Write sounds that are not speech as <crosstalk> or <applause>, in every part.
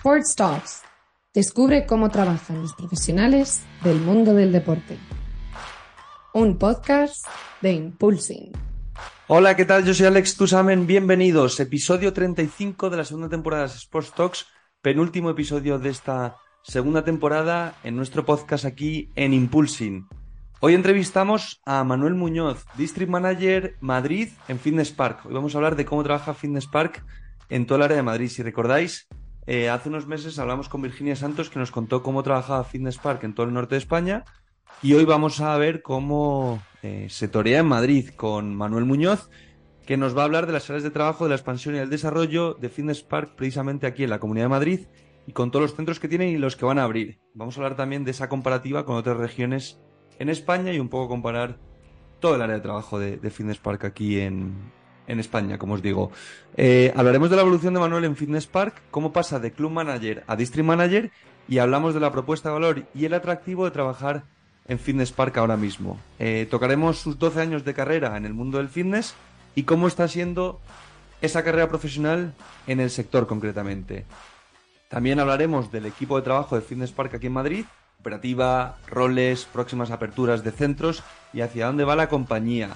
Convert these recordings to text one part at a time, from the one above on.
Sports Talks. Descubre cómo trabajan los profesionales del mundo del deporte. Un podcast de Impulsing. Hola, ¿qué tal? Yo soy Alex Tusamen. Bienvenidos. Episodio 35 de la segunda temporada de Sports Talks. Penúltimo episodio de esta segunda temporada en nuestro podcast aquí en Impulsing. Hoy entrevistamos a Manuel Muñoz, District Manager Madrid en Fitness Park. Hoy vamos a hablar de cómo trabaja Fitness Park en todo el área de Madrid. Si recordáis, eh, hace unos meses hablamos con Virginia Santos que nos contó cómo trabajaba Fitness Park en todo el norte de España y hoy vamos a ver cómo eh, se torea en Madrid con Manuel Muñoz que nos va a hablar de las áreas de trabajo, de la expansión y el desarrollo de Fitness Park precisamente aquí en la Comunidad de Madrid y con todos los centros que tienen y los que van a abrir. Vamos a hablar también de esa comparativa con otras regiones en España y un poco comparar todo el área de trabajo de, Fitness Park aquí en, España, como os digo. Eh, hablaremos de la evolución de Manuel en Fitness Park, cómo pasa de Club Manager a District Manager y hablamos de la propuesta de valor y el atractivo de trabajar en Fitness Park ahora mismo. Eh, tocaremos sus 12 años de carrera en el mundo del fitness y cómo está siendo esa carrera profesional en el sector concretamente. También hablaremos del equipo de trabajo de Fitness Park aquí en Madrid operativa, roles, próximas aperturas de centros y hacia dónde va la compañía.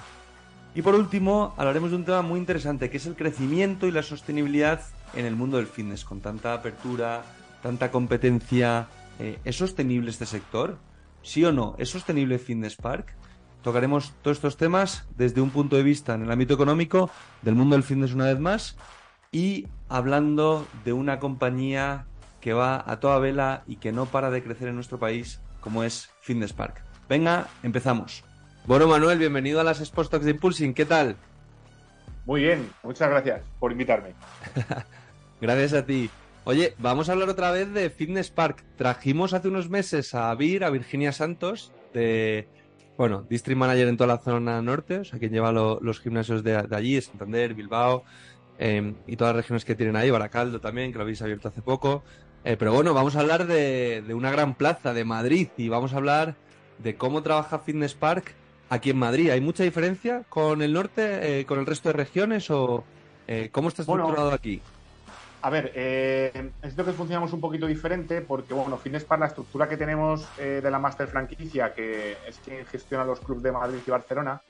Y por último, hablaremos de un tema muy interesante, que es el crecimiento y la sostenibilidad en el mundo del fitness, con tanta apertura, tanta competencia. Eh, ¿Es sostenible este sector? ¿Sí o no? ¿Es sostenible Fitness Park? Tocaremos todos estos temas desde un punto de vista en el ámbito económico, del mundo del fitness una vez más, y hablando de una compañía que va a toda vela y que no para de crecer en nuestro país, como es Fitness Park. Venga, empezamos. Bueno, Manuel, bienvenido a las Sports Talks de Impulsing. ¿Qué tal? Muy bien, muchas gracias por invitarme. <laughs> gracias a ti. Oye, vamos a hablar otra vez de Fitness Park. Trajimos hace unos meses a Vir, a Virginia Santos, de, bueno, District Manager en toda la zona norte, o sea, quien lleva los gimnasios de, allí, Santander, Bilbao, em, y todas las regiones que tienen ahí, Baracaldo también, que lo habéis abierto hace poco. Eh, pero bueno, vamos a hablar de, una gran plaza, de Madrid, y vamos a hablar de cómo trabaja Fitness Park aquí en Madrid. ¿Hay mucha diferencia con el norte, eh, con el resto de regiones, o eh, cómo está estructurado aquí? A ver, eh, es que funcionamos un poquito diferente porque, bueno, Fitness Park, la estructura que tenemos de la Master Franquicia, que es quien gestiona los clubes de Madrid y Barcelona,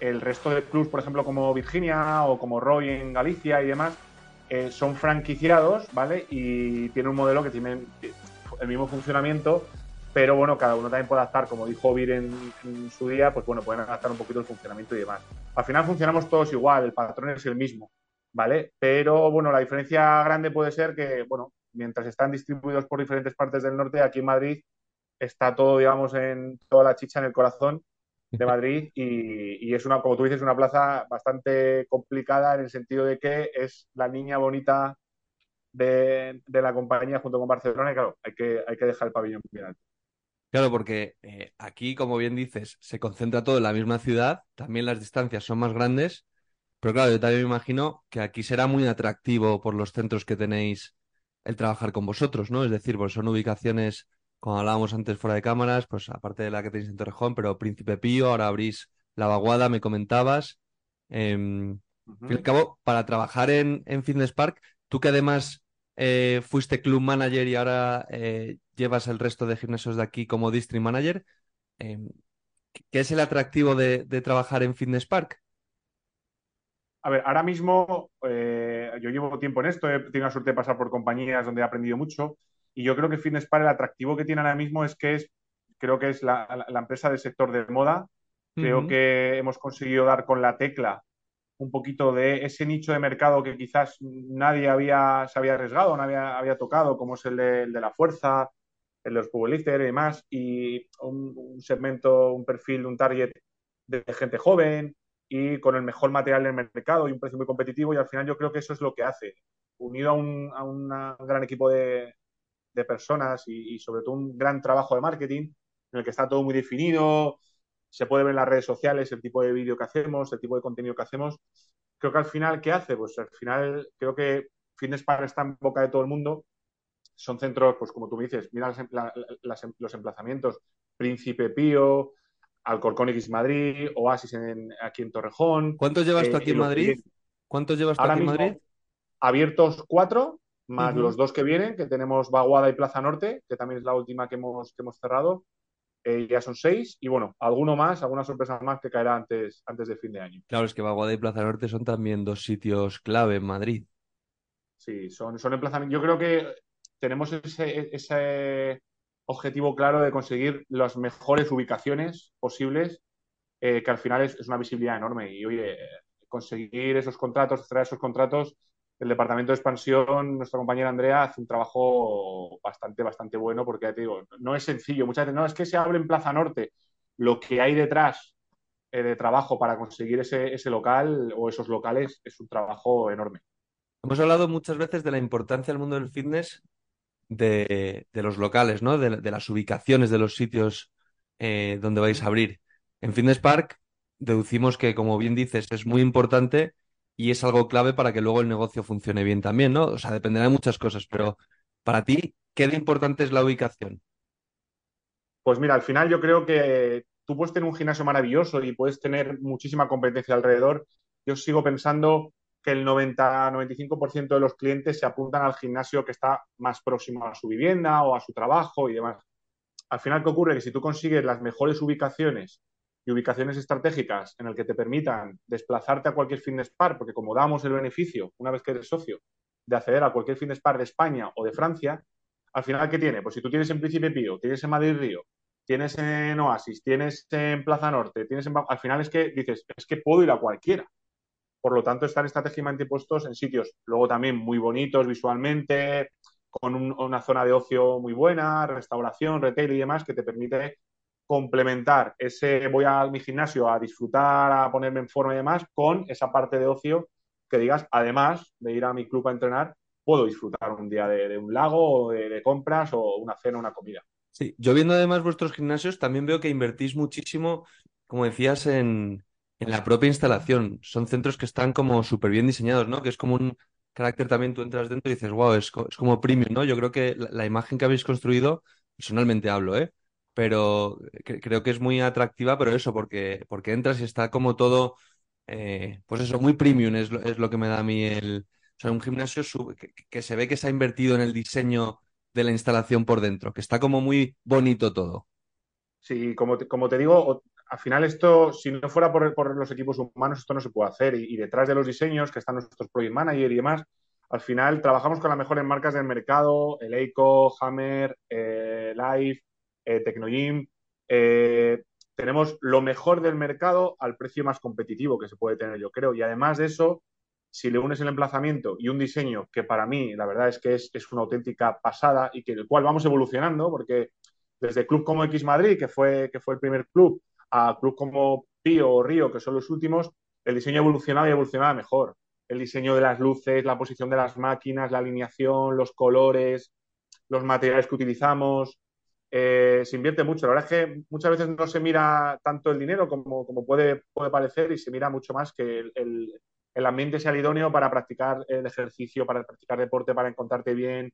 el resto de clubes, por ejemplo, como Virginia o como Roy en Galicia y demás, eh, son franquiciados, ¿vale? Y tiene un modelo que tiene el mismo funcionamiento, pero bueno, cada uno también puede adaptar, como dijo Vir en, su día, pues bueno, pueden adaptar un poquito el funcionamiento y demás. Al final funcionamos todos igual, el patrón es el mismo, ¿vale? Pero bueno, la diferencia grande puede ser que, bueno, mientras están distribuidos por diferentes partes del norte, aquí en Madrid está todo, digamos, en toda la chicha en el corazón de <laughs> Madrid y, es una, como tú dices, una plaza bastante complicada en el sentido de que es la niña bonita de, la compañía junto con Barcelona y claro, hay que, hay que dejar el pabellón bien alto. Claro, porque eh, aquí, como bien dices, se concentra todo en la misma ciudad, también las distancias son más grandes, pero claro, yo también me imagino que aquí será muy atractivo por los centros que tenéis el trabajar con vosotros, ¿no? Es decir, pues son ubicaciones como hablábamos antes fuera de cámaras, pues aparte de la que tenéis en Torrejón, pero Príncipe Pío, ahora abrís La Vaguada, me comentabas. Eh, Al fin y cabo, para trabajar en, en, Fitness Park, tú que además eh, fuiste club manager y ahora eh, llevas el resto de gimnasios de aquí como district manager, em, ¿qué es el atractivo de, trabajar en Fitness Park? A ver, ahora mismo eh, yo llevo tiempo en esto, he tenido la suerte de pasar por compañías donde he aprendido mucho y yo creo que Fitness Park, el atractivo que tiene ahora mismo es que es, creo que es la, empresa del sector de moda. Creo que hemos conseguido dar con la tecla un poquito de ese nicho de mercado que quizás nadie había, se había arriesgado, nadie había, tocado, como es el de, la fuerza, el de los powerlifters y demás, y un, segmento, un perfil, un target de gente joven y con el mejor material del mercado y un precio muy competitivo y al final yo creo que eso es lo que hace, unido a un, a un gran equipo de, de personas y, sobre todo un gran trabajo de marketing en el que está todo muy definido, se puede ver en las redes sociales el tipo de vídeo que hacemos, el tipo de contenido que hacemos. Creo que al final, ¿qué hace? Pues al final creo que Fitness Park está en boca de todo el mundo. Son centros, pues como tú me dices, mira los emplazamientos, Príncipe Pío, Alcorcón X Madrid, Oasis aquí en Torrejón. ¿Cuántos llevas tú aquí en Madrid? ¿Cuántos llevas tú aquí en Madrid? Abiertos cuatro más los dos que vienen, que tenemos Vaguada y Plaza Norte, que también es la última que hemos, que hemos cerrado. Eh, ya son seis. Y bueno, alguno más, alguna sorpresa más que caerá antes, antes de fin de año. Claro, es que Vaguada y Plaza Norte son también dos sitios clave en Madrid. Sí, son, son emplazamientos. Yo creo que tenemos ese, ese objetivo claro de conseguir las mejores ubicaciones posibles, eh, que al final es, es, una visibilidad enorme. Y oye, conseguir esos contratos, traer esos contratos, el departamento de expansión, nuestra compañera Andrea, hace un trabajo bastante, bastante bueno, porque ya te digo, no es sencillo. Muchas veces, no, es que se hable en Plaza Norte. Lo que hay detrás eh, de trabajo para conseguir ese, local o esos locales es un trabajo enorme. Hemos hablado muchas veces de la importancia del mundo del fitness de, los locales, ¿no? De, de, las ubicaciones de los sitios eh, donde vais a abrir. En Fitness Park deducimos que, como bien dices, es muy importante y es algo clave para que luego el negocio funcione bien también, ¿no? O sea, dependerá de muchas cosas, pero para ti, ¿qué de importante es la ubicación? Pues mira, al final yo creo que tú puedes tener un gimnasio maravilloso y puedes tener muchísima competencia alrededor. Yo sigo pensando que el 90-95% de los clientes se apuntan al gimnasio que está más próximo a su vivienda o a su trabajo y demás. Al final, ¿qué ocurre? Que si tú consigues las mejores ubicaciones y ubicaciones estratégicas en el que te permitan desplazarte a cualquier fitness park, porque como damos el beneficio, una vez que eres socio, de acceder a cualquier fitness park de España o de Francia, al final, ¿qué tiene? Pues si tú tienes en Príncipe Pío, tienes en Madrid Río, tienes en Oasis, tienes en Plaza Norte, tienes en... Al final es que dices, es que puedo ir a cualquiera. Por lo tanto, están estratégicamente puestos en sitios luego también muy bonitos visualmente, con un, una zona de ocio muy buena, restauración, retail y demás, que te permite complementar ese voy a mi gimnasio a disfrutar, a ponerme en forma y demás, con esa parte de ocio que digas, además de ir a mi club a entrenar, puedo disfrutar un día de, un lago, o de, de, compras o una cena, una comida. Sí, yo viendo además vuestros gimnasios, también veo que invertís muchísimo, como decías, en, en la propia instalación. Son centros que están como súper bien diseñados, ¿no? Que es como un carácter también, tú entras dentro y dices, wow, es, es como premium, ¿no? Yo creo que la, la imagen que habéis construido, personalmente hablo, ¿eh? Pero creo que es muy atractiva, pero eso, porque, porque entras y está como todo, eh, pues eso, muy premium es lo, que me da a mí el... O sea, un gimnasio que, se ve que se ha invertido en el diseño de la instalación por dentro, que está como muy bonito todo. Sí, como te, como te digo, al final esto, si no fuera por, los equipos humanos, esto no se puede hacer. Y, y, detrás de los diseños, que están nuestros project manager y demás, al final trabajamos con las mejores marcas del mercado, el Eiko, Hammer, eh, Life, eh, Tecnogym. Eh, tenemos lo mejor del mercado al precio más competitivo que se puede tener, yo creo. Y además de eso, si le unes el emplazamiento y un diseño que para mí, la verdad es que es, es una auténtica pasada y que el cual vamos evolucionando, porque desde club como X Madrid, que fue, que fue el primer club, a club como Pío o Río, que son los últimos, el diseño evolucionaba y evolucionaba mejor. El diseño de las luces, la posición de las máquinas, la alineación, los colores, los materiales que utilizamos, eh, se invierte mucho. La verdad es que muchas veces no se mira tanto el dinero como, como puede, puede parecer y se mira mucho más que el, el, el, ambiente sea el idóneo para practicar el ejercicio, para practicar deporte, para encontrarte bien.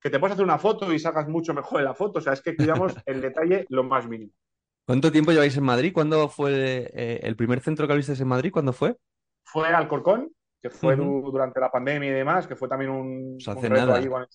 Que te puedes hacer una foto y sacas mucho mejor en la foto. O sea, es que cuidamos <laughs> el detalle lo más mínimo. ¿Cuánto tiempo lleváis en Madrid? ¿Cuándo fue eh, el primer centro que abristeis en Madrid? ¿Cuándo fue? Fue Alcorcón, que fue uh -huh. durante la pandemia y demás, que fue también un, o sea, un reto ahí, bueno,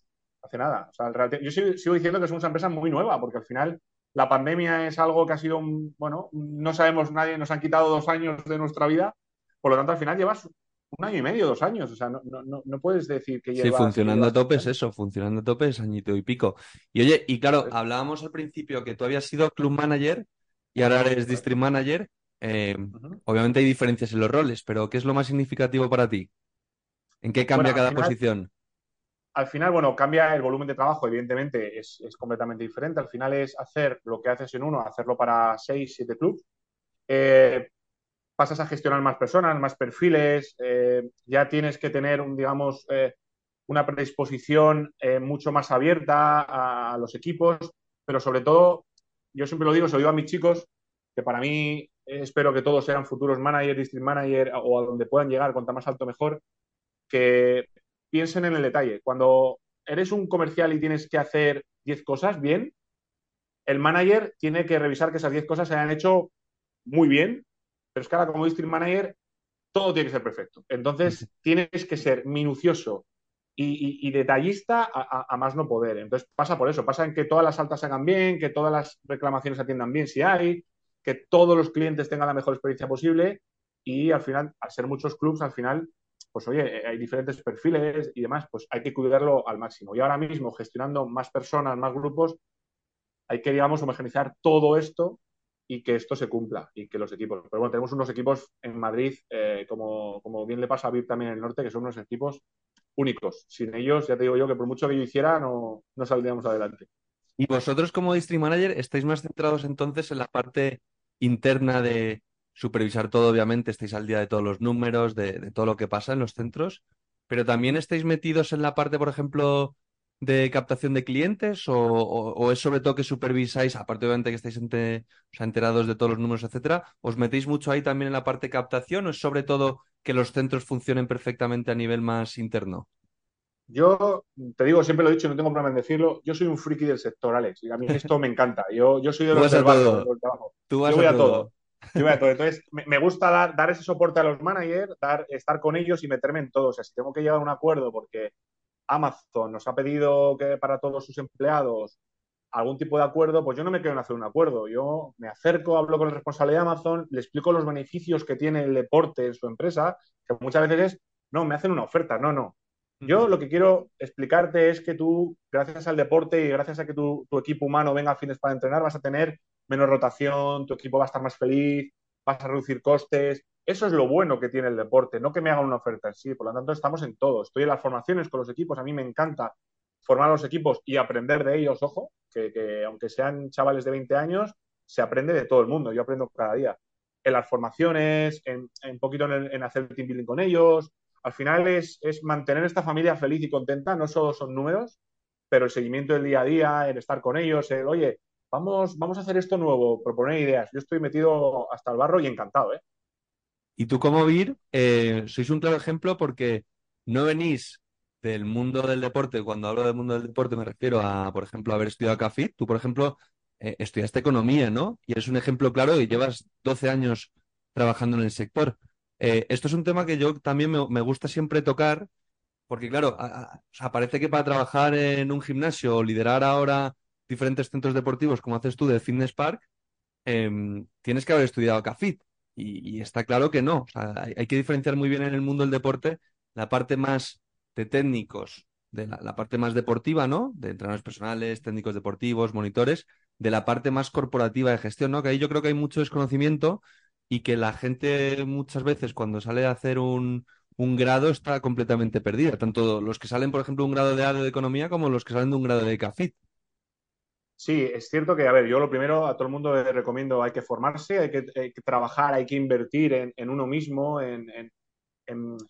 hace nada. O sea, yo sigo, sigo, diciendo que somos una empresa muy nueva, porque al final la pandemia es algo que ha sido, un, bueno, no sabemos nadie, nos han quitado dos años de nuestra vida, por lo tanto al final llevas un año y medio, dos años, o sea, no, no, no puedes decir que llevas... Sí, funcionando a tope es eso, funcionando a tope es añito y pico. Y oye, y claro, hablábamos al principio que tú habías sido club manager y ahora eres district manager. Eh, uh -huh. Obviamente hay diferencias en los roles, pero ¿qué es lo más significativo para ti? ¿En qué cambia bueno, cada final, posición? Al final, bueno, cambia el volumen de trabajo, evidentemente es, es, completamente diferente. Al final es hacer lo que haces en uno, hacerlo para seis, siete clubs. Eh, pasas a gestionar más personas, más perfiles, eh, ya tienes que tener, un, digamos, eh, una predisposición eh, mucho más abierta a, los equipos, pero sobre todo, yo siempre lo digo, se lo digo a mis chicos, que para mí espero que todos sean futuros managers, district manager o a donde puedan llegar, cuanto más alto mejor, que piensen en el detalle. Cuando eres un comercial y tienes que hacer 10 cosas bien, el manager tiene que revisar que esas 10 cosas se hayan hecho muy bien, pero es que ahora como district manager todo tiene que ser perfecto. Entonces <laughs> tienes que ser minucioso y, detallista a, más no poder. Entonces pasa por eso, pasa en que todas las altas se hagan bien, que todas las reclamaciones se atiendan bien si hay, que todos los clientes tengan la mejor experiencia posible y al final, al ser muchos clubs, al final, pues oye, eh, hay diferentes perfiles y demás, pues hay que cuidarlo al máximo. Y ahora mismo, gestionando más personas, más grupos, hay que, digamos, homogenizar todo esto y que esto se cumpla y que los equipos. Pero bueno, tenemos unos equipos en Madrid, eh, como, como bien le pasa a VIP también en el norte, que son unos equipos únicos. Sin ellos, ya te digo yo que por mucho que yo hiciera, no, no saldríamos adelante. Y vosotros como District Manager estáis más centrados entonces en la parte interna de supervisar todo, obviamente, estáis al día de todos los números, de, todo lo que pasa en los centros, pero también estáis metidos en la parte, por ejemplo, de captación de clientes o, es sobre todo que supervisáis, aparte obviamente que estáis enterados de todos los números, etcétera, os metéis mucho ahí también en la parte de captación o es sobre todo que los centros funcionen perfectamente a nivel más interno? Yo te digo, siempre lo he dicho, no tengo problema en decirlo, yo soy un friki del sector, Alex, y a mí esto me encanta. Yo, yo soy de los Tú vas yo voy a, todo. Yo voy a todo. Entonces, me, gusta dar, dar, ese soporte a los managers, dar, estar con ellos y meterme en todo. O sea, si tengo que llegar a un acuerdo porque Amazon nos ha pedido que para todos sus empleados algún tipo de acuerdo, pues yo no me quedo en hacer un acuerdo. Yo me acerco, hablo con el responsable de Amazon, le explico los beneficios que tiene el deporte en su empresa, que muchas veces es, no, me hacen una oferta, no, no. Yo lo que quiero explicarte es que tú, gracias al deporte y gracias a que tu, equipo humano venga a fines para entrenar, vas a tener menos rotación, tu equipo va a estar más feliz, vas a reducir costes. Eso es lo bueno que tiene el deporte, no que me hagan una oferta en sí. Por lo tanto, estamos en todo. Estoy en las formaciones con los equipos. A mí me encanta formar a los equipos y aprender de ellos, ojo, que, aunque sean chavales de 20 años, se aprende de todo el mundo. Yo aprendo cada día. En las formaciones, en, un poquito en, en hacer team building con ellos, al final es, mantener esta familia feliz y contenta, no solo son números, pero el seguimiento del día a día, el estar con ellos, el, oye, vamos, vamos a hacer esto nuevo, proponer ideas. Yo estoy metido hasta el barro y encantado, ¿eh? Y tú como Vir, eh, sois un claro ejemplo porque no venís del mundo del deporte. Cuando hablo del mundo del deporte me refiero a, por ejemplo, haber estudiado CAFIT. Tú, por ejemplo, eh, estudiaste economía, ¿no? Y eres un ejemplo claro y llevas 12 años trabajando en el sector. Eh, esto es un tema que yo también me, gusta siempre tocar, porque claro, parece que para trabajar en un gimnasio o liderar ahora diferentes centros deportivos, como haces tú de Fitness Park, em, tienes que haber estudiado CAFIT. Y, está claro que no. hay, que diferenciar muy bien en el mundo del deporte la parte más de técnicos, de la, parte más deportiva, ¿no? De entrenadores personales, técnicos deportivos, monitores, de la parte más corporativa de gestión, ¿no? Que ahí yo creo que hay mucho desconocimiento y que la gente muchas veces cuando sale a hacer un, grado está completamente perdida, tanto los que salen, por ejemplo, un grado de ADE de economía como los que salen de un grado de CAFIT. Sí, es cierto que, a ver, yo lo primero a todo el mundo le recomiendo, hay que formarse, hay que, trabajar, hay que invertir en, uno mismo, en,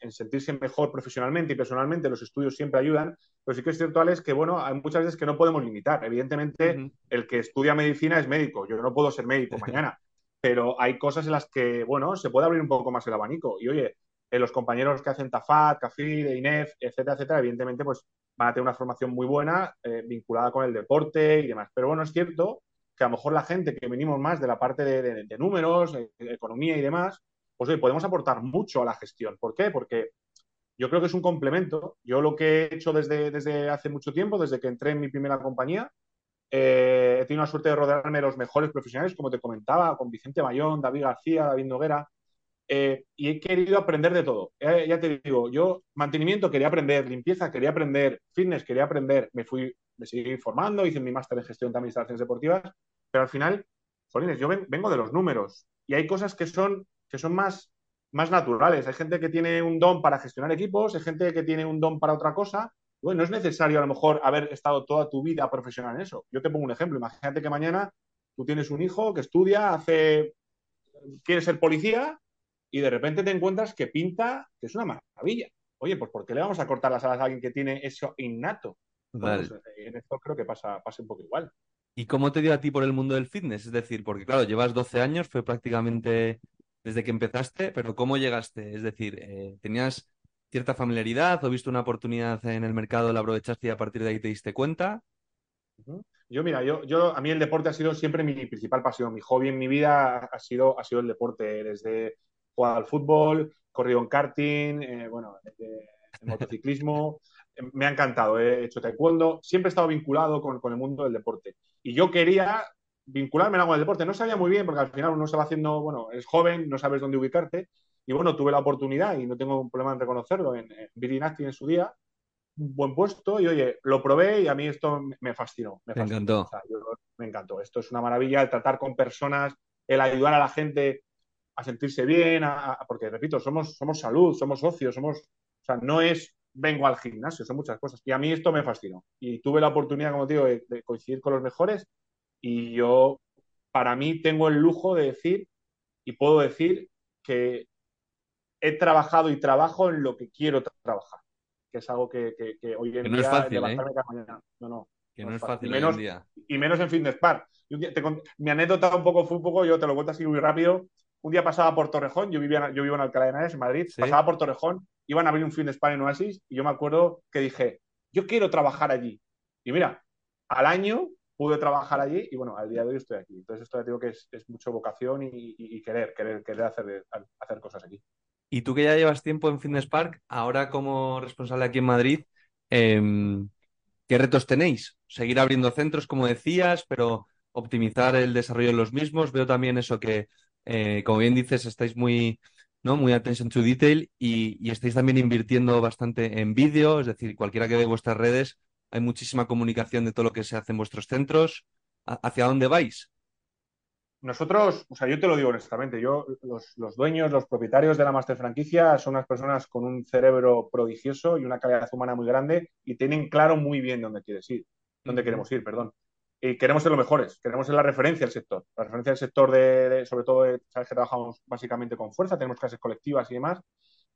sentirse mejor profesionalmente y personalmente. Los estudios siempre ayudan, pero sí que es cierto, Alex, que, bueno, hay muchas veces que no podemos limitar. Evidentemente, el que estudia medicina es médico. Yo no puedo ser médico <laughs> mañana pero hay cosas en las que, bueno, se puede abrir un poco más el abanico. Y oye, eh, los compañeros que hacen TAFAT, CAFID, INEF, etcétera, etcétera, evidentemente, pues van a tener una formación muy buena eh, vinculada con el deporte y demás. Pero bueno, es cierto que a lo mejor la gente que venimos más de la parte de, números, economía y demás, pues oye, podemos aportar mucho a la gestión. ¿Por qué? Porque yo creo que es un complemento. Yo lo que he hecho desde, desde hace mucho tiempo, desde que entré en mi primera compañía, eh, he tenido la suerte de rodearme de los mejores profesionales, como te comentaba, con Vicente Mayón, David García, David Noguera, eh, y he querido aprender de todo. Eh, ya te digo, yo mantenimiento quería aprender, limpieza quería aprender, fitness quería aprender, me fui, me seguí formando, hice mi máster en gestión de instalaciones deportivas, pero al final, jolines, yo vengo de los números y hay cosas que son, que son más, más naturales. Hay gente que tiene un don para gestionar equipos, hay gente que tiene un don para otra cosa bueno, no es necesario a lo mejor haber estado toda tu vida profesional en eso. Yo te pongo un ejemplo. Imagínate que mañana tú tienes un hijo que estudia, hace, quiere ser policía y de repente te encuentras que pinta, que es una maravilla. Oye, pues ¿por qué le vamos a cortar las alas a alguien que tiene eso innato? Pues, eh, en esto creo que pasa, pasa un poco igual. ¿Y cómo te dio a ti por el mundo del fitness? Es decir, porque claro, llevas 12 años, fue prácticamente desde que empezaste, pero ¿cómo llegaste? Es decir, eh, ¿tenías cierta familiaridad o viste una oportunidad en el mercado, la aprovechaste y a partir de ahí te diste cuenta? Yo, mira, yo, yo, a mí el deporte ha sido siempre mi principal pasión. Mi hobby en mi vida ha sido, ha sido el deporte. Desde jugar al fútbol, corrido en karting, eh, bueno, en motociclismo. <laughs> me ha encantado. He hecho taekwondo, siempre he estado vinculado con, con el mundo del deporte. Y yo quería vincularme en algo del deporte. No sabía muy bien, porque al final uno se va haciendo, bueno, es joven, no sabes dónde ubicarte. Y bueno, tuve la oportunidad, y no tengo un problema en reconocerlo, en, en Virinacti en su día, un buen puesto, y oye, lo probé y a mí esto me fascinó. Me, fascinó. encantó. O sea, yo, me encantó. Esto es una maravilla, el tratar con personas, el ayudar a la gente a sentirse bien, a, a, porque repito, somos, somos salud, somos socios, somos, o sea, no es vengo al gimnasio, son muchas cosas. Y a mí esto me fascinó. Y tuve la oportunidad, como te digo, de, de coincidir con los mejores y yo, para mí, tengo el lujo de decir y puedo decir que he trabajado y trabajo en lo que quiero tra trabajar, que es algo que, que, que hoy en que no día es fácil, ¿eh? cada mañana. No, no. Que no, no es fácil, fácil. Menos, hoy en día. y menos en Fitness Park. Te, mi anécdota un poco fue un poco, yo te lo cuento así muy rápido. Un día pasaba por Torrejón, yo vivía, yo vivo en Alcalá de Henares, en Madrid, ¿Sí? pasaba por Torrejón, iban a abrir un Fitness Park en Oasis y yo me acuerdo que dije, yo quiero trabajar allí. Y mira, al año pude trabajar allí y bueno, al día de hoy estoy aquí. Entonces esto ya digo que es, es mucho vocación y, y, y, querer, querer, querer hacer, hacer cosas aquí. Y tú que ya llevas tiempo en Fitness Park, ahora como responsable aquí en Madrid, eh, ¿qué retos tenéis? Seguir abriendo centros, como decías, pero optimizar el desarrollo de los mismos. Veo también eso que, eh, como bien dices, estáis muy, ¿no? muy attention to detail y, y estáis también invirtiendo bastante en vídeo, es decir, cualquiera que ve vuestras redes, hay muchísima comunicación de todo lo que se hace en vuestros centros. ¿Hacia dónde vais? Nosotros, o sea, yo te lo digo honestamente, yo, los, los, dueños, los propietarios de la Master Franquicia son unas personas con un cerebro prodigioso y una calidad humana muy grande y tienen claro muy bien dónde quieres ir, dónde queremos ir, perdón. Y queremos ser los mejores, queremos ser la referencia del sector. La referencia del sector, de, de sobre todo, de, sabes que trabajamos básicamente con fuerza, tenemos clases colectivas y demás,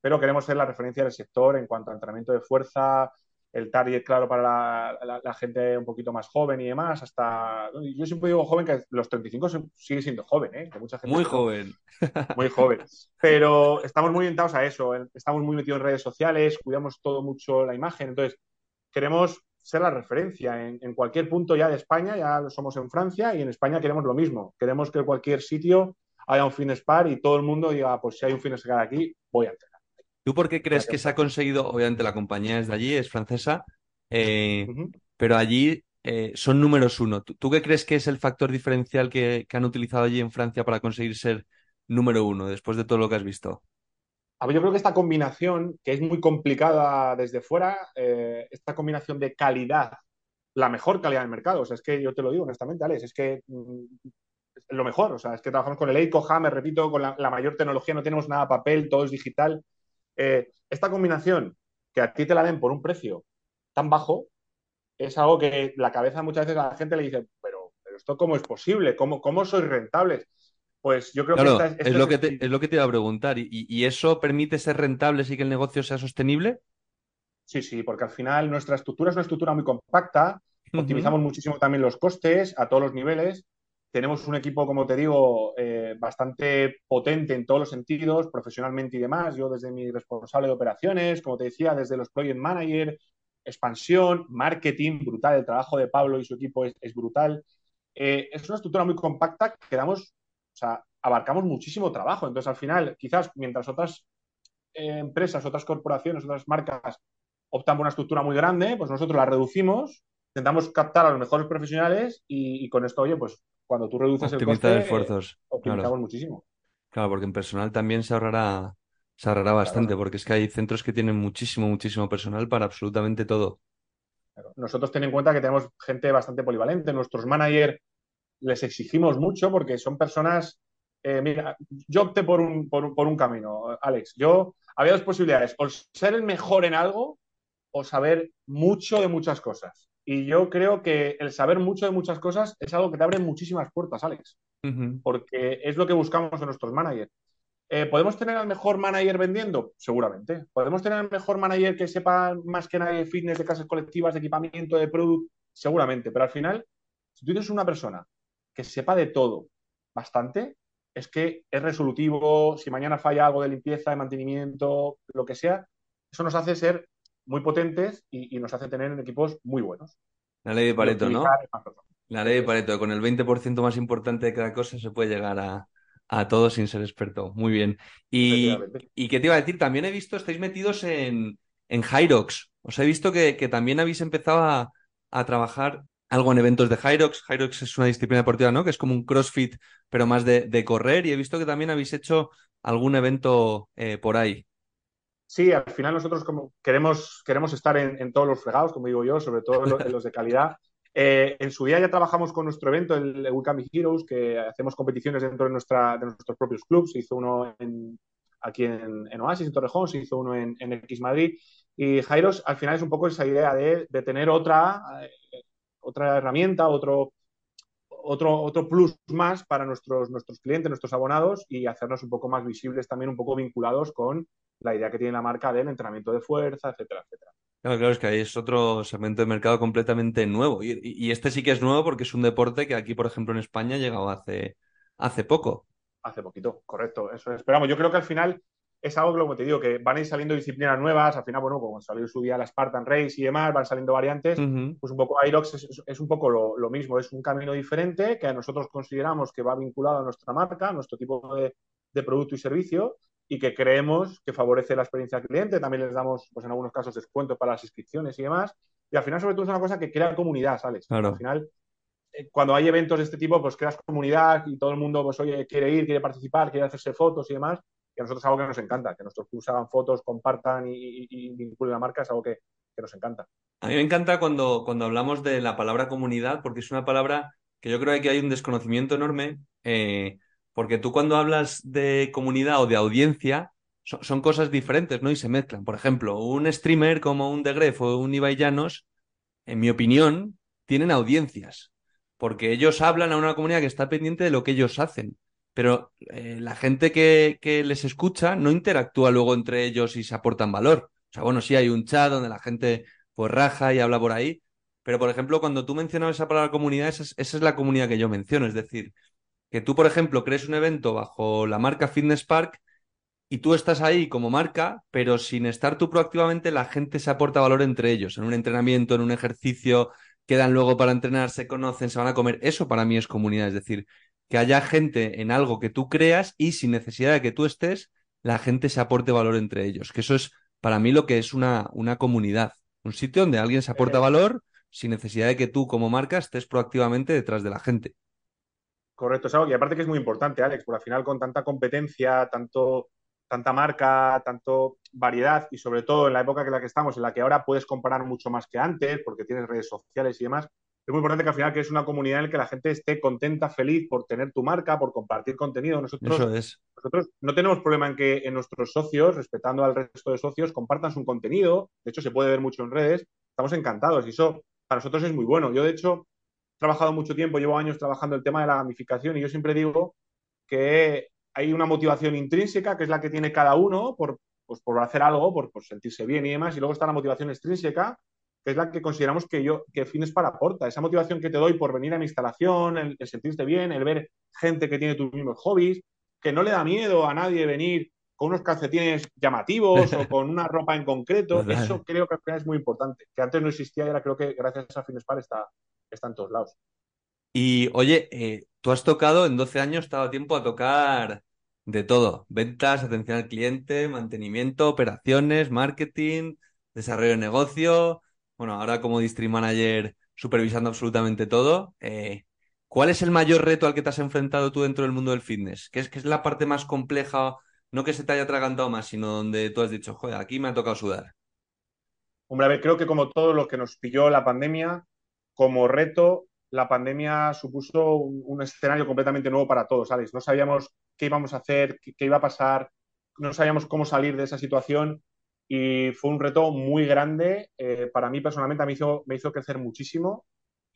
pero queremos ser la referencia del sector en cuanto a entrenamiento de fuerza, el target claro para la, la, la, gente un poquito más joven y demás, hasta... Yo siempre digo joven que los 35 sigue siendo joven, ¿eh? Que mucha gente muy joven. <laughs> Muy joven. Pero estamos muy orientados a eso, estamos muy metidos en redes sociales, cuidamos todo mucho la imagen, entonces queremos ser la referencia en, en cualquier punto ya de España, ya lo somos en Francia y en España queremos lo mismo, queremos que en cualquier sitio haya un fitness par y todo el mundo diga, pues si hay un fitness bar aquí, voy a entrenar. ¿Tú por qué crees que se ha conseguido? Obviamente la compañía es de allí, es francesa, eh, uh -huh. pero allí eh, son números uno. ¿Tú, ¿Tú, qué crees que es el factor diferencial que, que, han utilizado allí en Francia para conseguir ser número uno después de todo lo que has visto? Yo creo que esta combinación, que es muy complicada desde fuera, eh, esta combinación de calidad, la mejor calidad del mercado, o sea, es que yo te lo digo honestamente, Alex, es que mm, es lo mejor, o sea, es que trabajamos con el Eiko Hammer, repito, con la, mayor tecnología, no tenemos nada papel, todo es digital, eh, esta combinación, que a ti te la den por un precio tan bajo, es algo que la cabeza muchas veces a la gente le dice, pero, pero esto cómo es posible, ¿Cómo, cómo sois rentables? Pues yo creo claro, que esta, esta es, lo que te, es lo que te iba a preguntar. ¿Y, ¿Y, eso permite ser rentable y que el negocio sea sostenible? Sí, sí, porque al final nuestra estructura es una estructura muy compacta, uh -huh. optimizamos muchísimo también los costes a todos los niveles tenemos un equipo, como te digo, eh, bastante potente en todos los sentidos, profesionalmente y demás. Yo desde mi responsable de operaciones, como te decía, desde los project manager, expansión, marketing, brutal. El trabajo de Pablo y su equipo es, es brutal. Eh, es una estructura muy compacta que damos, o sea, abarcamos muchísimo trabajo. Entonces, al final, quizás mientras otras eh, empresas, otras corporaciones, otras marcas optan por una estructura muy grande, pues nosotros la reducimos, intentamos captar a los mejores profesionales y, y con esto, oye, pues cuando tú reduces el coste, esfuerzos. optimizamos claro. muchísimo. Claro, porque en personal también se ahorrará, se ahorrará bastante, claro. porque es que hay centros que tienen muchísimo, muchísimo personal para absolutamente todo. Nosotros ten en cuenta que tenemos gente bastante polivalente. Nuestros managers les exigimos mucho porque son personas. Eh, mira, yo opté por un, por, por un camino, Alex. Yo había dos posibilidades: o ser el mejor en algo o saber mucho de muchas cosas. Y yo creo que el saber mucho de muchas cosas es algo que te abre muchísimas puertas, Alex. Uh -huh. Porque es lo que buscamos en nuestros managers. Eh, ¿Podemos tener al mejor manager vendiendo? Seguramente. ¿Podemos tener al mejor manager que sepa más que nadie de fitness, de casas colectivas, de equipamiento, de producto? Seguramente. Pero al final, si tú tienes una persona que sepa de todo bastante, es que es resolutivo. Si mañana falla algo de limpieza, de mantenimiento, lo que sea, eso nos hace ser muy potentes y, y, nos hace tener equipos muy buenos. La ley de Pareto, ¿no? La ley de Pareto, con el 20% más importante de cada cosa se puede llegar a, a todo sin ser experto. Muy bien. Y, y qué te iba a decir, también he visto, estáis metidos en, en Hyrox. Os he visto que, también habéis empezado a, trabajar algo en eventos de Hyrox. Hyrox es una disciplina deportiva, ¿no? Que es como un CrossFit, pero más de, correr. Y he visto que también habéis hecho algún evento eh, por ahí. Sí, al final nosotros como queremos, queremos estar en, todos los fregados, como digo yo, sobre todo en los, de calidad. <laughs> Eh, en su día ya trabajamos con nuestro evento, el, el Heroes, que hacemos competiciones dentro de, nuestra, de nuestros propios clubes. Se hizo uno aquí en, Oasis, en Torrejón, se hizo uno en, X Madrid. Y Jairos al final es un poco esa idea de, tener otra, eh, otra herramienta, otro, otro, otro plus más para nuestros, nuestros clientes, nuestros abonados y hacernos un poco más visibles también, un poco vinculados con la idea que tiene la marca del entrenamiento de fuerza, etcétera, etcétera. Claro, claro, es que ahí es otro segmento de mercado completamente nuevo. Y, este sí que es nuevo porque es un deporte que aquí, por ejemplo, en España ha llegado hace, hace poco. Hace poquito, correcto. Eso esperamos. Yo creo que al final es algo que, como te digo, que van a ir saliendo disciplinas nuevas. Al final, bueno, como salió su día la Spartan Race y demás, van saliendo variantes. Pues un poco Irox es, un poco lo, mismo. Es un camino diferente que a nosotros consideramos que va vinculado a nuestra marca, a nuestro tipo de, de producto y servicio y que creemos que favorece la experiencia del cliente. También les damos, pues en algunos casos, descuentos para las inscripciones y demás. Y al final, sobre todo, es una cosa que crea comunidad, ¿sabes? Al final, eh, cuando hay eventos de este tipo, pues creas comunidad y todo el mundo, pues oye, quiere ir, quiere participar, quiere hacerse fotos y demás. Y a nosotros es algo que nos encanta, que nuestros clubs hagan fotos, compartan y, vinculen la marca, es algo que, nos encanta. A mí me encanta cuando, cuando hablamos de la palabra comunidad, porque es una palabra que yo creo que hay un desconocimiento enorme. Eh, porque tú cuando hablas de comunidad o de audiencia, son, cosas diferentes, ¿no? Y se mezclan. Por ejemplo, un streamer como un Degref o un Ibai Llanos, en mi opinión, tienen audiencias, porque ellos hablan a una comunidad que está pendiente de lo que ellos hacen. Pero eh, la gente que, que les escucha no interactúa luego entre ellos y se aportan valor. O sea, bueno, sí hay un chat donde la gente pues raja y habla por ahí, pero por ejemplo, cuando tú mencionabas esa palabra comunidad, esa es la comunidad que yo menciono. Es decir, que tú, por ejemplo, crees un evento bajo la marca Fitness Park y tú estás ahí como marca, pero sin estar tú proactivamente, la gente se aporta valor entre ellos, en un entrenamiento, en un ejercicio, quedan luego para entrenar, se conocen, se van a comer. Eso para mí es comunidad, es decir, que haya gente en algo que tú creas y sin necesidad de que tú estés, la gente se aporte valor entre ellos, que eso es para mí lo que es una, una comunidad, un sitio donde alguien se aporta valor sin necesidad de que tú como marca estés proactivamente detrás de la gente. Correcto, es algo y aparte que es muy importante, Alex, porque al final con tanta competencia, tanto, tanta marca, tanto variedad y sobre todo en la época en la que estamos, en la que ahora puedes comparar mucho más que antes, porque tienes redes sociales y demás, es muy importante que al final que es una comunidad en la que la gente esté contenta, feliz por tener tu marca, por compartir contenido. Nosotros, nosotros no tenemos problema en que en nuestros socios, respetando al resto de socios, compartan su contenido. De hecho, se puede ver mucho en redes. Estamos encantados y eso para nosotros es muy bueno. Yo, de hecho, trabajado mucho tiempo, llevo años trabajando el tema de la gamificación y yo siempre digo que hay una motivación intrínseca que es la que tiene cada uno por, pues, por hacer algo, por, sentirse bien y demás, y luego está la motivación extrínseca que es la que consideramos que yo que Fines para aporta, esa motivación que te doy por venir a mi instalación, el, sentirte bien, el ver gente que tiene tus mismos hobbies, que no le da miedo a nadie venir con unos calcetines llamativos o <laughs> con una ropa en concreto, eso creo que al final es muy importante, que antes no existía y ahora creo que gracias a Finespar está, está en todos lados. Y oye, eh, tú has tocado en 12 años, estado tiempo a tocar de todo: ventas, atención al cliente, mantenimiento, operaciones, marketing, desarrollo de negocio. Bueno, ahora como District Manager supervisando absolutamente todo. Eh, ¿Cuál es el mayor reto al que te has enfrentado tú dentro del mundo del fitness? ¿Qué es, la parte más compleja? No que se te haya atragantado más, sino donde tú has dicho, joder, aquí me ha tocado sudar. Hombre, a ver, creo que como todo lo que nos pilló la pandemia, como reto, la pandemia supuso un, escenario completamente nuevo para todos, ¿sabes? No sabíamos qué íbamos a hacer, qué, iba a pasar, no sabíamos cómo salir de esa situación y fue un reto muy grande. Eh, para mí personalmente me hizo, me hizo crecer muchísimo.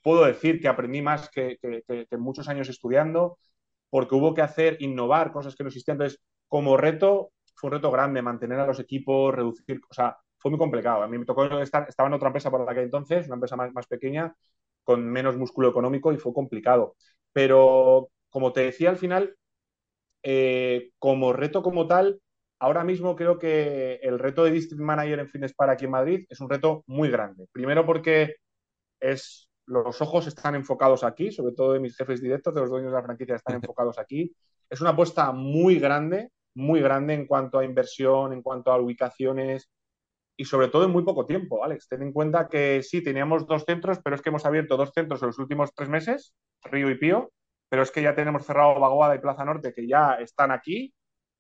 Puedo decir que aprendí más que, muchos años estudiando porque hubo que hacer, innovar cosas que no existían. Entonces, como reto, fue un reto grande mantener a los equipos, reducir, o sea, fue muy complicado. A mí me tocó estar, estaba en otra empresa por aquel entonces, una empresa más, pequeña, con menos músculo económico y fue complicado. Pero, como te decía al final, eh, como reto como tal, ahora mismo creo que el reto de District Manager en Finespar aquí en Madrid es un reto muy grande. Primero porque es, los ojos están enfocados aquí, sobre todo de mis jefes directos, de los dueños de la franquicia están <laughs> enfocados aquí. Es una apuesta muy grande, muy grande en cuanto a inversión, en cuanto a ubicaciones, y sobre todo en muy poco tiempo, Alex. Ten en cuenta que sí, teníamos dos centros, pero es que hemos abierto dos centros en los últimos tres meses, Río y Pío, pero es que ya tenemos cerrado Vaguada y Plaza Norte, que ya están aquí,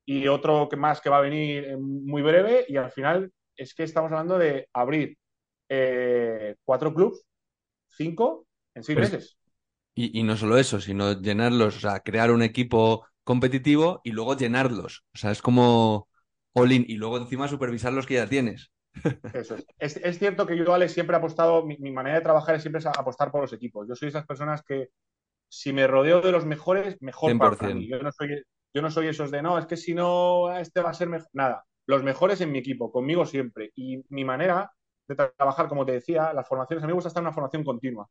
y otro que más que va a venir muy breve, y al final es que estamos hablando de abrir eh, cuatro clubs, cinco, en seis pues, meses. Y, y, no solo eso, sino llenarlos, o sea, crear un equipo competitivo y luego llenarlos. O sea, es como all y luego encima supervisar los que ya tienes. <laughs> Eso es. es. cierto que yo, Alex, siempre he apostado, mi, manera de trabajar es siempre es apostar por los equipos. Yo soy esas personas que si me rodeo de los mejores, mejor para mí. Yo no, soy, yo no soy esos de, no, es que si no, este va a ser mejor. Nada, los mejores en mi equipo, conmigo siempre. Y mi manera de trabajar, como te decía, las formaciones, a mí me gusta estar en una formación continua.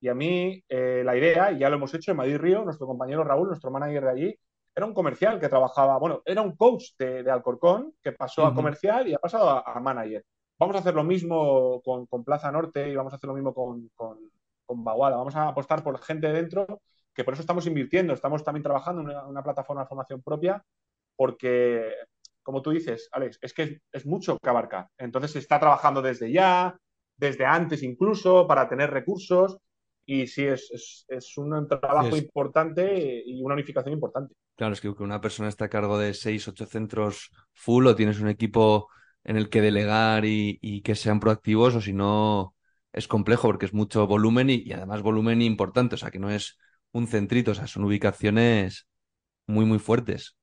Y a mí eh, la idea, y ya lo hemos hecho en Madrid Río, nuestro compañero Raúl, nuestro manager de allí, era un comercial que trabajaba, bueno, era un coach de, Alcorcón que pasó a comercial y ha pasado a, manager. Vamos a hacer lo mismo con, Plaza Norte y vamos a hacer lo mismo con, con, Baguada. Vamos a apostar por gente dentro, que por eso estamos invirtiendo. Estamos también trabajando en una, plataforma de formación propia, porque, como tú dices, Alex, es que es, mucho que abarcar. Entonces se está trabajando desde ya, desde antes incluso, para tener recursos. Y sí, es, es un trabajo importante y una unificación importante. Claro, es que una persona está a cargo de seis, ocho centros full o tienes un equipo en el que delegar y, que sean proactivos o si no es complejo porque es mucho volumen y, además volumen importante, o sea que no es un centrito, o sea, son ubicaciones muy, muy fuertes.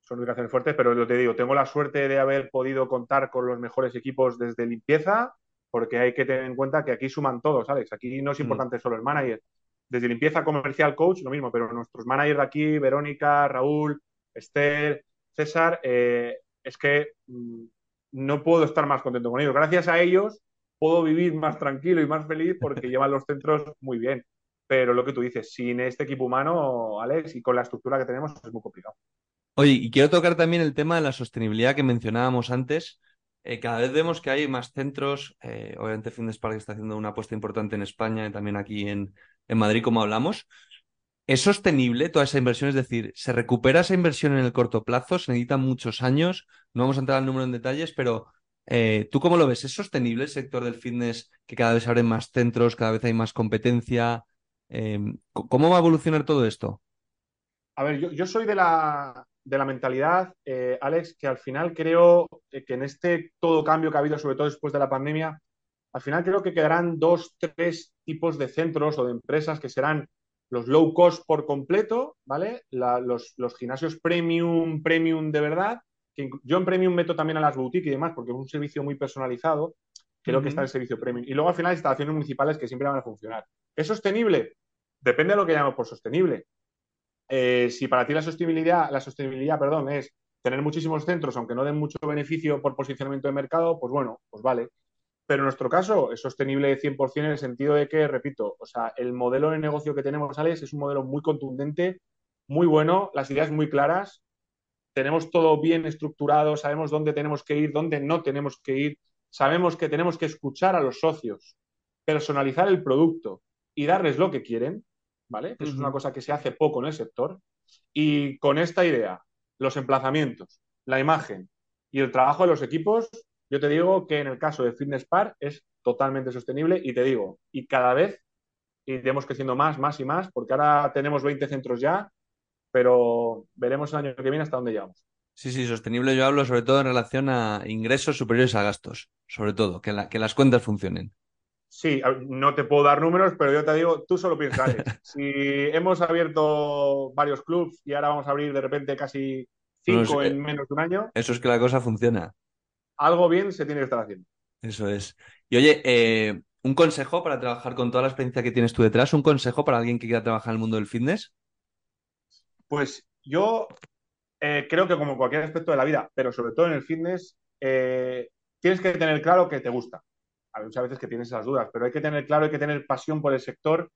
Son ubicaciones fuertes, pero lo te digo, tengo la suerte de haber podido contar con los mejores equipos desde limpieza, porque hay que tener en cuenta que aquí suman todos, ¿sabes? Aquí no es mm. importante solo el manager, desde limpieza comercial coach, lo mismo, pero nuestros managers de aquí, Verónica, Raúl, Esther, César, eh, es que mm, no puedo estar más contento con ellos. Gracias a ellos puedo vivir más tranquilo y más feliz porque <laughs> llevan los centros muy bien. Pero lo que tú dices, sin este equipo humano, Alex, y con la estructura que tenemos, es muy complicado. Oye, y quiero tocar también el tema de la sostenibilidad que mencionábamos antes. Eh, cada vez vemos que hay más centros. Eh, obviamente, Fitness Park está haciendo una apuesta importante en España y también aquí en, en Madrid, como hablamos. ¿Es sostenible toda esa inversión? Es decir, ¿se recupera esa inversión en el corto plazo? ¿Se necesitan muchos años? No vamos a entrar al número en detalles, pero eh, ¿tú cómo lo ves? ¿Es sostenible el sector del fitness que cada vez abren más centros, cada vez hay más competencia? Em, ¿Cómo va a evolucionar todo esto? A ver, yo, soy de la, de la mentalidad, eh, Alex, que al final creo que en este todo cambio que ha habido, sobre todo después de la pandemia, al final creo que quedarán dos, tres tipos de centros o de empresas que serán los low cost por completo, ¿vale? los, gimnasios premium, premium de verdad. Que yo en premium meto también a las boutiques y demás porque es un servicio muy personalizado. Creo que está el servicio premium. Y luego al final instalaciones municipales que siempre van a funcionar. ¿Es sostenible? Depende de lo que llamamos por sostenible. Eh, si para ti la sostenibilidad, la sostenibilidad, perdón, es tener muchísimos centros, aunque no den mucho beneficio por posicionamiento de mercado, pues bueno, pues vale. Pero en nuestro caso es sostenible 100% en el sentido de que, repito, o sea, el modelo de negocio que tenemos, Alex, es un modelo muy contundente, muy bueno, las ideas muy claras, tenemos todo bien estructurado, sabemos dónde tenemos que ir, dónde no tenemos que ir, sabemos que tenemos que escuchar a los socios, personalizar el producto y darles lo que quieren, ¿vale? Eso es una cosa que se hace poco en el sector. Y con esta idea, los emplazamientos, la imagen y el trabajo de los equipos, yo te digo que en el caso de Fitness Park es totalmente sostenible y te digo, y cada vez iremos creciendo más, más y más, porque ahora tenemos 20 centros ya, pero veremos el año que viene hasta dónde llegamos. Sí, sí, sostenible yo hablo sobre todo en relación a ingresos superiores a gastos, sobre todo, que, que las cuentas funcionen. Sí, no te puedo dar números, pero yo te digo, tú solo piensas, <laughs> si hemos abierto varios clubs y ahora vamos a abrir de repente casi cinco en menos de un año. Eso es que la cosa funciona algo bien se tiene que estar haciendo. Eso es. Y oye, eh, un consejo para trabajar con toda la experiencia que tienes tú detrás, un consejo para alguien que quiera trabajar en el mundo del fitness. Pues yo eh, creo que como cualquier aspecto de la vida, pero sobre todo en el fitness, eh, tienes que tener claro que te gusta. Hay muchas veces que tienes esas dudas, pero hay que tener claro, hay que tener pasión por el sector,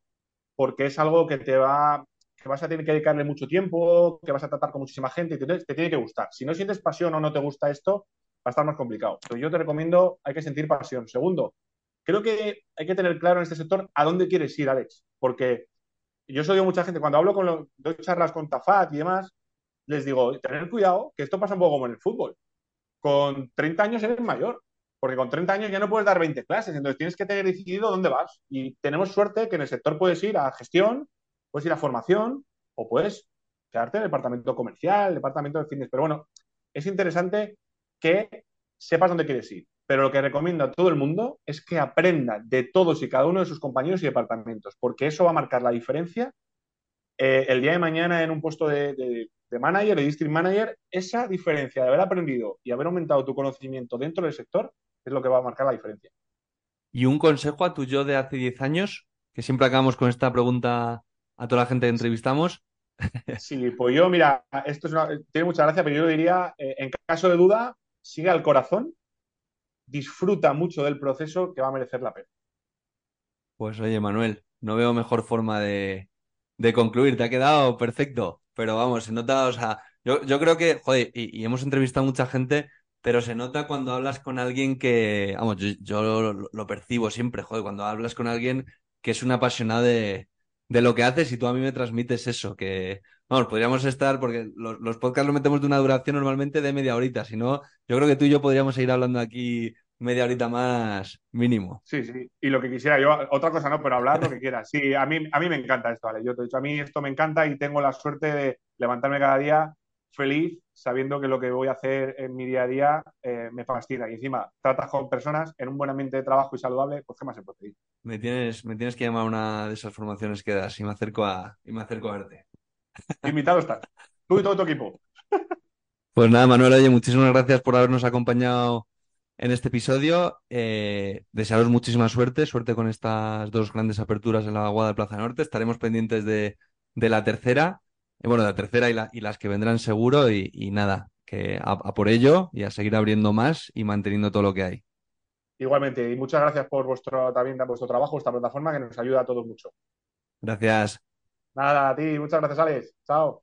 porque es algo que te va, que vas a tener que dedicarle mucho tiempo, que vas a tratar con muchísima gente y te, tiene que gustar. Si no sientes pasión o no te gusta esto, va a estar más complicado. Pero yo te recomiendo, hay que sentir pasión. Segundo, creo que hay que tener claro en este sector a dónde quieres ir, Alex, porque yo soy mucha gente, cuando hablo con los, doy charlas con Tafat y demás, les digo, tener cuidado, que esto pasa un poco como en el fútbol. Con 30 años eres mayor. Porque con 30 años ya no puedes dar 20 clases, entonces tienes que tener decidido dónde vas. Y tenemos suerte que en el sector puedes ir a gestión, puedes ir a formación o puedes quedarte en el departamento comercial, el departamento de fitness. Pero bueno, es interesante que sepas dónde quieres ir. Pero lo que recomiendo a todo el mundo es que aprenda de todos y cada uno de sus compañeros y departamentos, porque eso va a marcar la diferencia eh, el día de mañana en un puesto de, manager, de district manager, esa diferencia de haber aprendido y haber aumentado tu conocimiento dentro del sector es lo que va a marcar la diferencia. Y un consejo a tu yo de hace 10 años, que siempre acabamos con esta pregunta a toda la gente que entrevistamos. <laughs> Sí, pues yo, mira, esto tiene mucha gracia, pero yo diría, eh, en caso de duda, sigue al corazón, disfruta mucho del proceso que va a merecer la pena. Pues oye, Manuel, no veo mejor forma de, de concluir, te ha quedado perfecto, pero vamos, se nota, o sea, yo, yo creo que, joder, y, hemos entrevistado a mucha gente, pero se nota cuando hablas con alguien que, vamos, yo, lo, percibo siempre, joder, cuando hablas con alguien que es una apasionada de, de lo que haces y tú a mí me transmites eso, que, vamos, podríamos estar, porque los, los podcasts los metemos de una duración normalmente de media horita, si no, yo creo que tú y yo podríamos seguir hablando aquí media horita más mínimo. Sí, sí. Y lo que quisiera yo, otra cosa no, pero hablar lo que quieras. Sí, a mí, a mí me encanta esto, vale. Yo te he dicho, a mí esto me encanta y tengo la suerte de levantarme cada día feliz sabiendo que lo que voy a hacer en mi día a día eh, me fascina. Y encima, tratas con personas en un buen ambiente de trabajo y saludable, pues ¿qué más se puede pedir? Me tienes, me tienes que llamar a una de esas formaciones que das y me acerco a, y me acerco a verte. <laughs> Invitado estás. Tú y todo tu equipo. Pues nada, Manuel, oye, muchísimas gracias por habernos acompañado en este episodio. Eh, desearos muchísima suerte, suerte con estas dos grandes aperturas en la Aguada de Plaza Norte. Estaremos pendientes de, la tercera, eh, bueno, la tercera y, las que vendrán seguro y, nada, que a, por ello y a seguir abriendo más y manteniendo todo lo que hay. Igualmente, y muchas gracias por vuestro también vuestro trabajo, esta plataforma que nos ayuda a todos mucho. Gracias. Nada, a ti, muchas gracias, Alex. Chao.